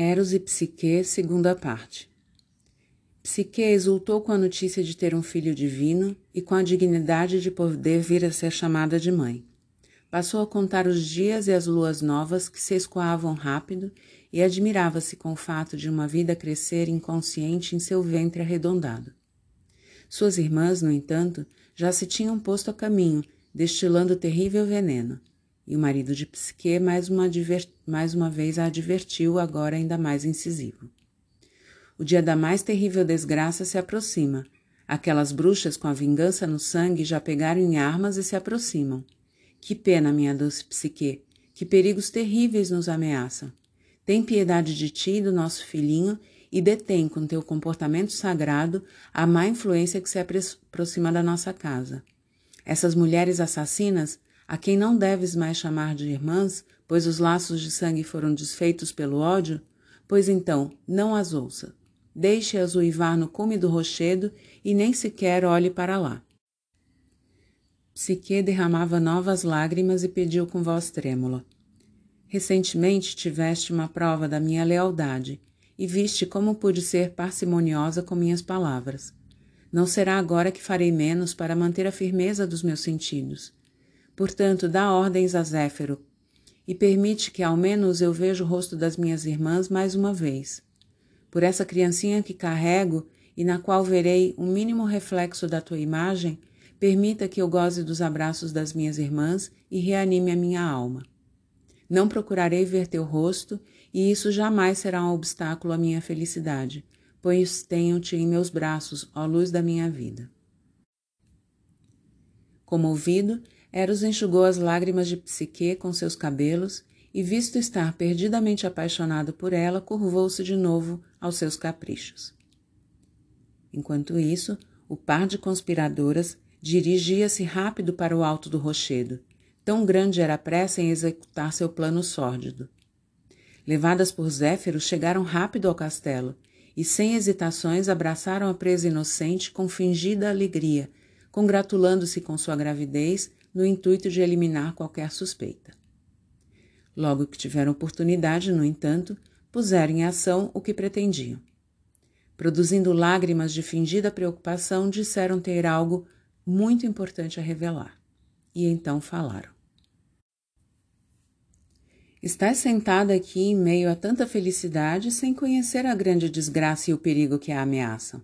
Eros e Psique, segunda parte. Psique exultou com a notícia de ter um filho divino e com a dignidade de poder vir a ser chamada de mãe. Passou a contar os dias e as luas novas que se escoavam rápido e admirava-se com o fato de uma vida crescer inconsciente em seu ventre arredondado. Suas irmãs, no entanto, já se tinham posto a caminho, destilando terrível veneno, e o marido de Psique mais uma, mais uma vez a advertiu, agora ainda mais incisivo. O dia da mais terrível desgraça se aproxima. Aquelas bruxas com a vingança no sangue já pegaram em armas e se aproximam. Que pena, minha doce Psique, que perigos terríveis nos ameaçam. Tem piedade de ti e do nosso filhinho e detém com teu comportamento sagrado a má influência que se aproxima da nossa casa. Essas mulheres assassinas a quem não deves mais chamar de irmãs, pois os laços de sangue foram desfeitos pelo ódio, pois então não as ouça. Deixe-as uivar no cume do rochedo e nem sequer olhe para lá. Psique derramava novas lágrimas e pediu com voz trêmula. Recentemente tiveste uma prova da minha lealdade e viste como pude ser parcimoniosa com minhas palavras. Não será agora que farei menos para manter a firmeza dos meus sentidos. Portanto, dá ordens a Zéfiro e permite que ao menos eu veja o rosto das minhas irmãs mais uma vez. Por essa criancinha que carrego e na qual verei um mínimo reflexo da tua imagem, permita que eu goze dos abraços das minhas irmãs e reanime a minha alma. Não procurarei ver teu rosto, e isso jamais será um obstáculo à minha felicidade, pois tenho-te em meus braços, ó luz da minha vida. Comovido, Eros enxugou as lágrimas de Psique com seus cabelos e, visto estar perdidamente apaixonado por ela, curvou-se de novo aos seus caprichos. Enquanto isso, o par de conspiradoras dirigia-se rápido para o alto do rochedo. Tão grande era a pressa em executar seu plano sórdido. Levadas por Zéfiro, chegaram rápido ao castelo e, sem hesitações, abraçaram a presa inocente com fingida alegria, congratulando-se com sua gravidez no intuito de eliminar qualquer suspeita. Logo que tiveram oportunidade, no entanto, puseram em ação o que pretendiam. Produzindo lágrimas de fingida preocupação, disseram ter algo muito importante a revelar. E então falaram. Estás sentada aqui em meio a tanta felicidade sem conhecer a grande desgraça e o perigo que a ameaçam.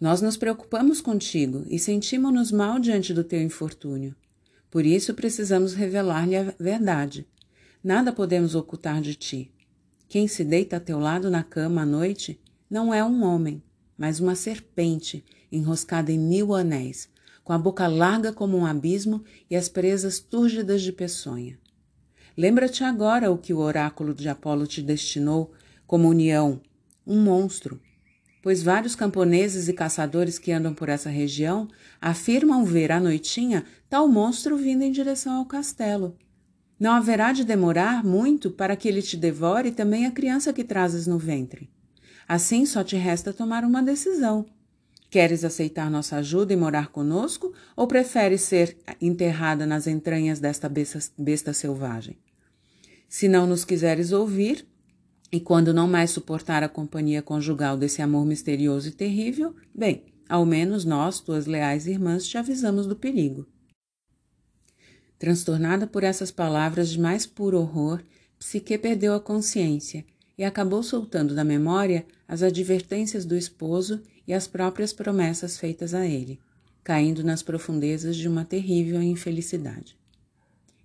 Nós nos preocupamos contigo e sentimos-nos mal diante do teu infortúnio. Por isso precisamos revelar-lhe a verdade. Nada podemos ocultar de ti. Quem se deita a teu lado na cama à noite não é um homem, mas uma serpente enroscada em mil anéis, com a boca larga como um abismo e as presas túrgidas de peçonha. Lembra-te agora o que o oráculo de Apolo te destinou como união, um monstro, pois vários camponeses e caçadores que andam por essa região afirmam ver à noitinha tal monstro vindo em direção ao castelo. Não haverá de demorar muito para que ele te devore também a criança que trazes no ventre. Assim só te resta tomar uma decisão. Queres aceitar nossa ajuda e morar conosco, ou preferes ser enterrada nas entranhas desta besta, besta selvagem? Se não nos quiseres ouvir, e quando não mais suportar a companhia conjugal desse amor misterioso e terrível, bem, ao menos nós, tuas leais irmãs, te avisamos do perigo. Transtornada por essas palavras de mais puro horror, Psique perdeu a consciência e acabou soltando da memória as advertências do esposo e as próprias promessas feitas a ele, caindo nas profundezas de uma terrível infelicidade.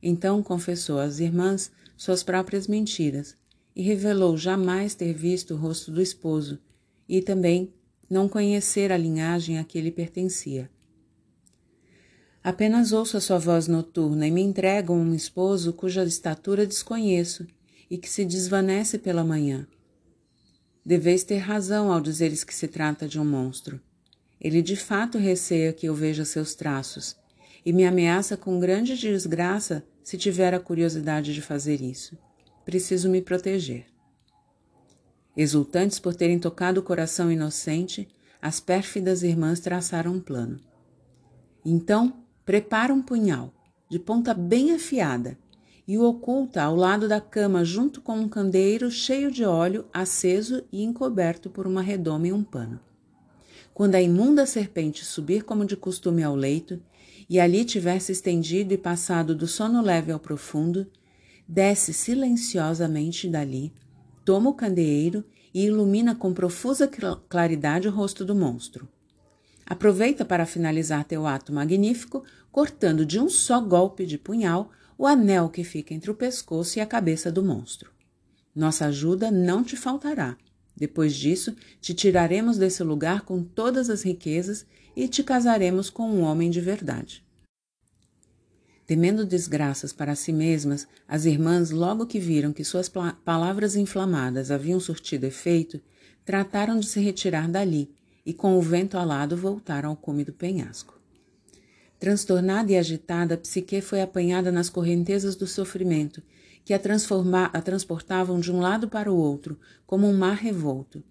Então confessou às irmãs suas próprias mentiras e revelou jamais ter visto o rosto do esposo e também não conhecer a linhagem a que ele pertencia. Apenas ouço a sua voz noturna e me entrego um esposo cuja estatura desconheço e que se desvanece pela manhã. Deveis ter razão ao dizeres que se trata de um monstro. Ele de fato receia que eu veja seus traços e me ameaça com grande desgraça se tiver a curiosidade de fazer isso preciso me proteger. Exultantes por terem tocado o coração inocente, as pérfidas irmãs traçaram um plano. Então, prepara um punhal, de ponta bem afiada, e o oculta ao lado da cama junto com um candeeiro cheio de óleo aceso e encoberto por uma redoma e um pano. Quando a imunda serpente subir como de costume ao leito, e ali tivesse estendido e passado do sono leve ao profundo, desce silenciosamente dali, toma o candeeiro e ilumina com profusa claridade o rosto do monstro. Aproveita para finalizar teu ato magnífico, cortando de um só golpe de punhal o anel que fica entre o pescoço e a cabeça do monstro. Nossa ajuda não te faltará. Depois disso, te tiraremos desse lugar com todas as riquezas e te casaremos com um homem de verdade. Temendo desgraças para si mesmas, as irmãs, logo que viram que suas palavras inflamadas haviam surtido efeito, trataram de se retirar dali e, com o vento alado, voltaram ao cume do penhasco. Transtornada e agitada, Psique foi apanhada nas correntezas do sofrimento, que a, a transportavam de um lado para o outro, como um mar revolto.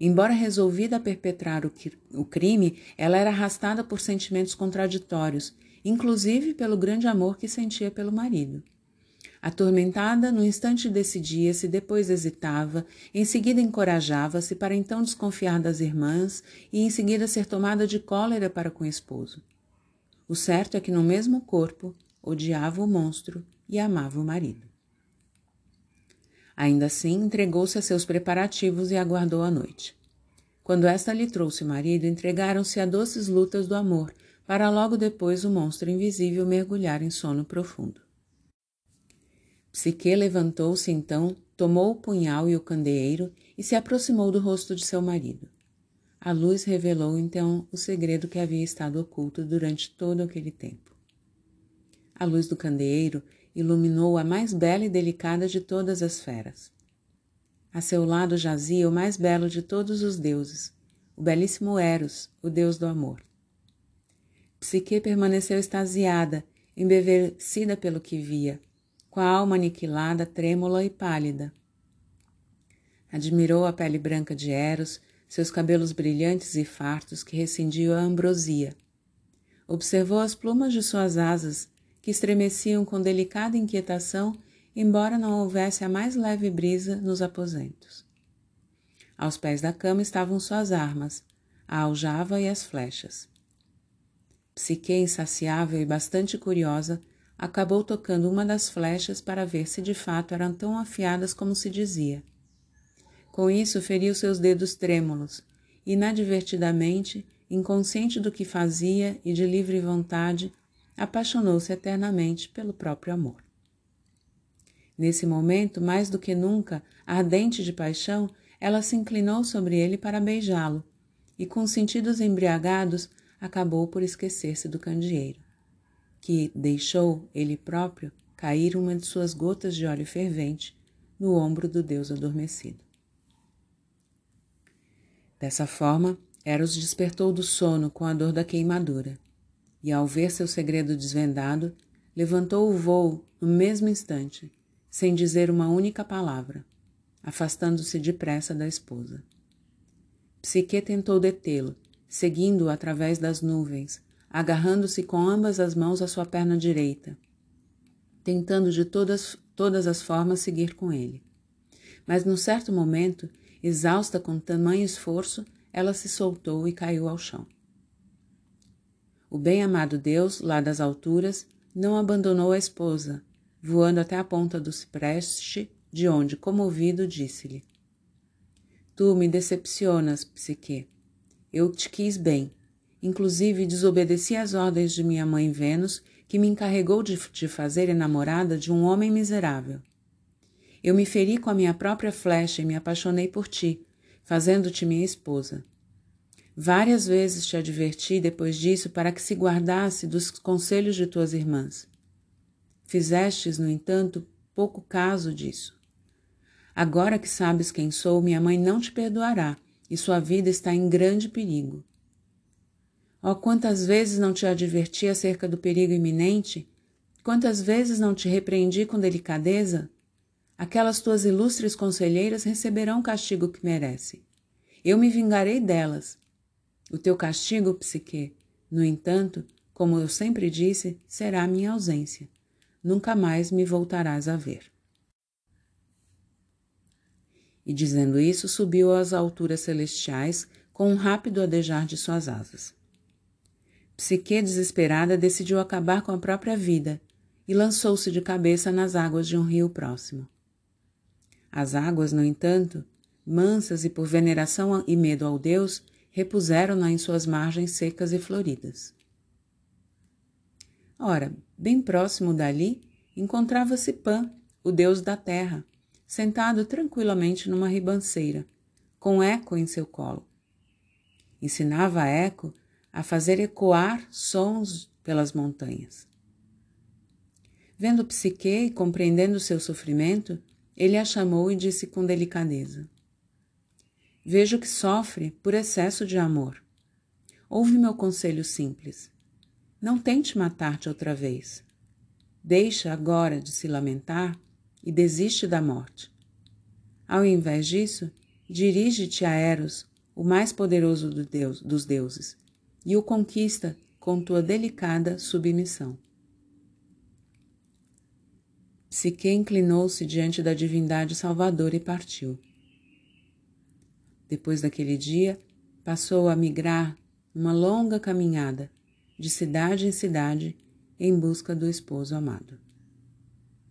Embora resolvida a perpetrar o, o crime, ela era arrastada por sentimentos contraditórios inclusive pelo grande amor que sentia pelo marido. Atormentada, no instante decidia-se, depois hesitava, em seguida encorajava-se para então desconfiar das irmãs e em seguida ser tomada de cólera para com o esposo. O certo é que no mesmo corpo odiava o monstro e amava o marido. Ainda assim, entregou-se a seus preparativos e aguardou a noite. Quando esta lhe trouxe o marido, entregaram-se a doces lutas do amor, para logo depois o monstro invisível mergulhar em sono profundo. Psique levantou-se então, tomou o punhal e o candeeiro e se aproximou do rosto de seu marido. A luz revelou então o segredo que havia estado oculto durante todo aquele tempo. A luz do candeeiro iluminou a mais bela e delicada de todas as feras. A seu lado jazia o mais belo de todos os deuses, o belíssimo Eros, o deus do amor. Psique permaneceu extasiada, embevecida pelo que via, com a alma aniquilada, trêmula e pálida. Admirou a pele branca de Eros, seus cabelos brilhantes e fartos que recendiam a ambrosia. Observou as plumas de suas asas, que estremeciam com delicada inquietação, embora não houvesse a mais leve brisa nos aposentos. Aos pés da cama estavam suas armas, a aljava e as flechas. Psique, insaciável e bastante curiosa, acabou tocando uma das flechas para ver se de fato eram tão afiadas como se dizia. Com isso, feriu seus dedos trêmulos, inadvertidamente, inconsciente do que fazia e de livre vontade, apaixonou-se eternamente pelo próprio amor. Nesse momento, mais do que nunca, ardente de paixão, ela se inclinou sobre ele para beijá-lo, e com sentidos embriagados, acabou por esquecer-se do candeeiro, que deixou ele próprio cair uma de suas gotas de óleo fervente no ombro do deus adormecido. Dessa forma, Eros despertou do sono com a dor da queimadura, e ao ver seu segredo desvendado, levantou o voo no mesmo instante, sem dizer uma única palavra, afastando-se depressa da esposa. Psique tentou detê-lo, seguindo-o através das nuvens, agarrando-se com ambas as mãos à sua perna direita, tentando de todas, todas as formas seguir com ele. Mas num certo momento, exausta com tamanho esforço, ela se soltou e caiu ao chão. O bem-amado Deus, lá das alturas, não abandonou a esposa, voando até a ponta do cipreste, de onde, comovido, disse-lhe: Tu me decepcionas, Psique. Eu te quis bem. Inclusive, desobedeci às ordens de minha mãe Vênus, que me encarregou de te fazer enamorada de um homem miserável. Eu me feri com a minha própria flecha e me apaixonei por ti, fazendo-te minha esposa. Várias vezes te adverti depois disso para que se guardasse dos conselhos de tuas irmãs. Fizestes, no entanto, pouco caso disso. Agora que sabes quem sou, minha mãe não te perdoará e sua vida está em grande perigo. Oh, quantas vezes não te adverti acerca do perigo iminente? Quantas vezes não te repreendi com delicadeza? Aquelas tuas ilustres conselheiras receberão o castigo que merecem. Eu me vingarei delas. O teu castigo, psique, no entanto, como eu sempre disse, será a minha ausência. nunca mais me voltarás a ver. E dizendo isso, subiu às alturas celestiais com um rápido adejar de suas asas. Psique, desesperada, decidiu acabar com a própria vida e lançou-se de cabeça nas águas de um rio próximo. As águas, no entanto, mansas e por veneração e medo ao Deus, repuseram-na em suas margens secas e floridas. Ora, bem próximo dali, encontrava-se Pan, o deus da terra, sentado tranquilamente numa ribanceira, com Eco em seu colo. Ensinava a Eco a fazer ecoar sons pelas montanhas. Vendo Psique e compreendendo seu sofrimento, ele a chamou e disse com delicadeza: Vejo que sofre por excesso de amor. Ouve meu conselho simples. Não tente matar-te outra vez. Deixa agora de se lamentar e desiste da morte. Ao invés disso, dirige-te a Eros, o mais poderoso do Deus, dos deuses, e o conquista com tua delicada submissão. Psique inclinou-se diante da divindade salvadora e partiu. Depois daquele dia, passou a migrar uma longa caminhada, de cidade em cidade, em busca do esposo amado.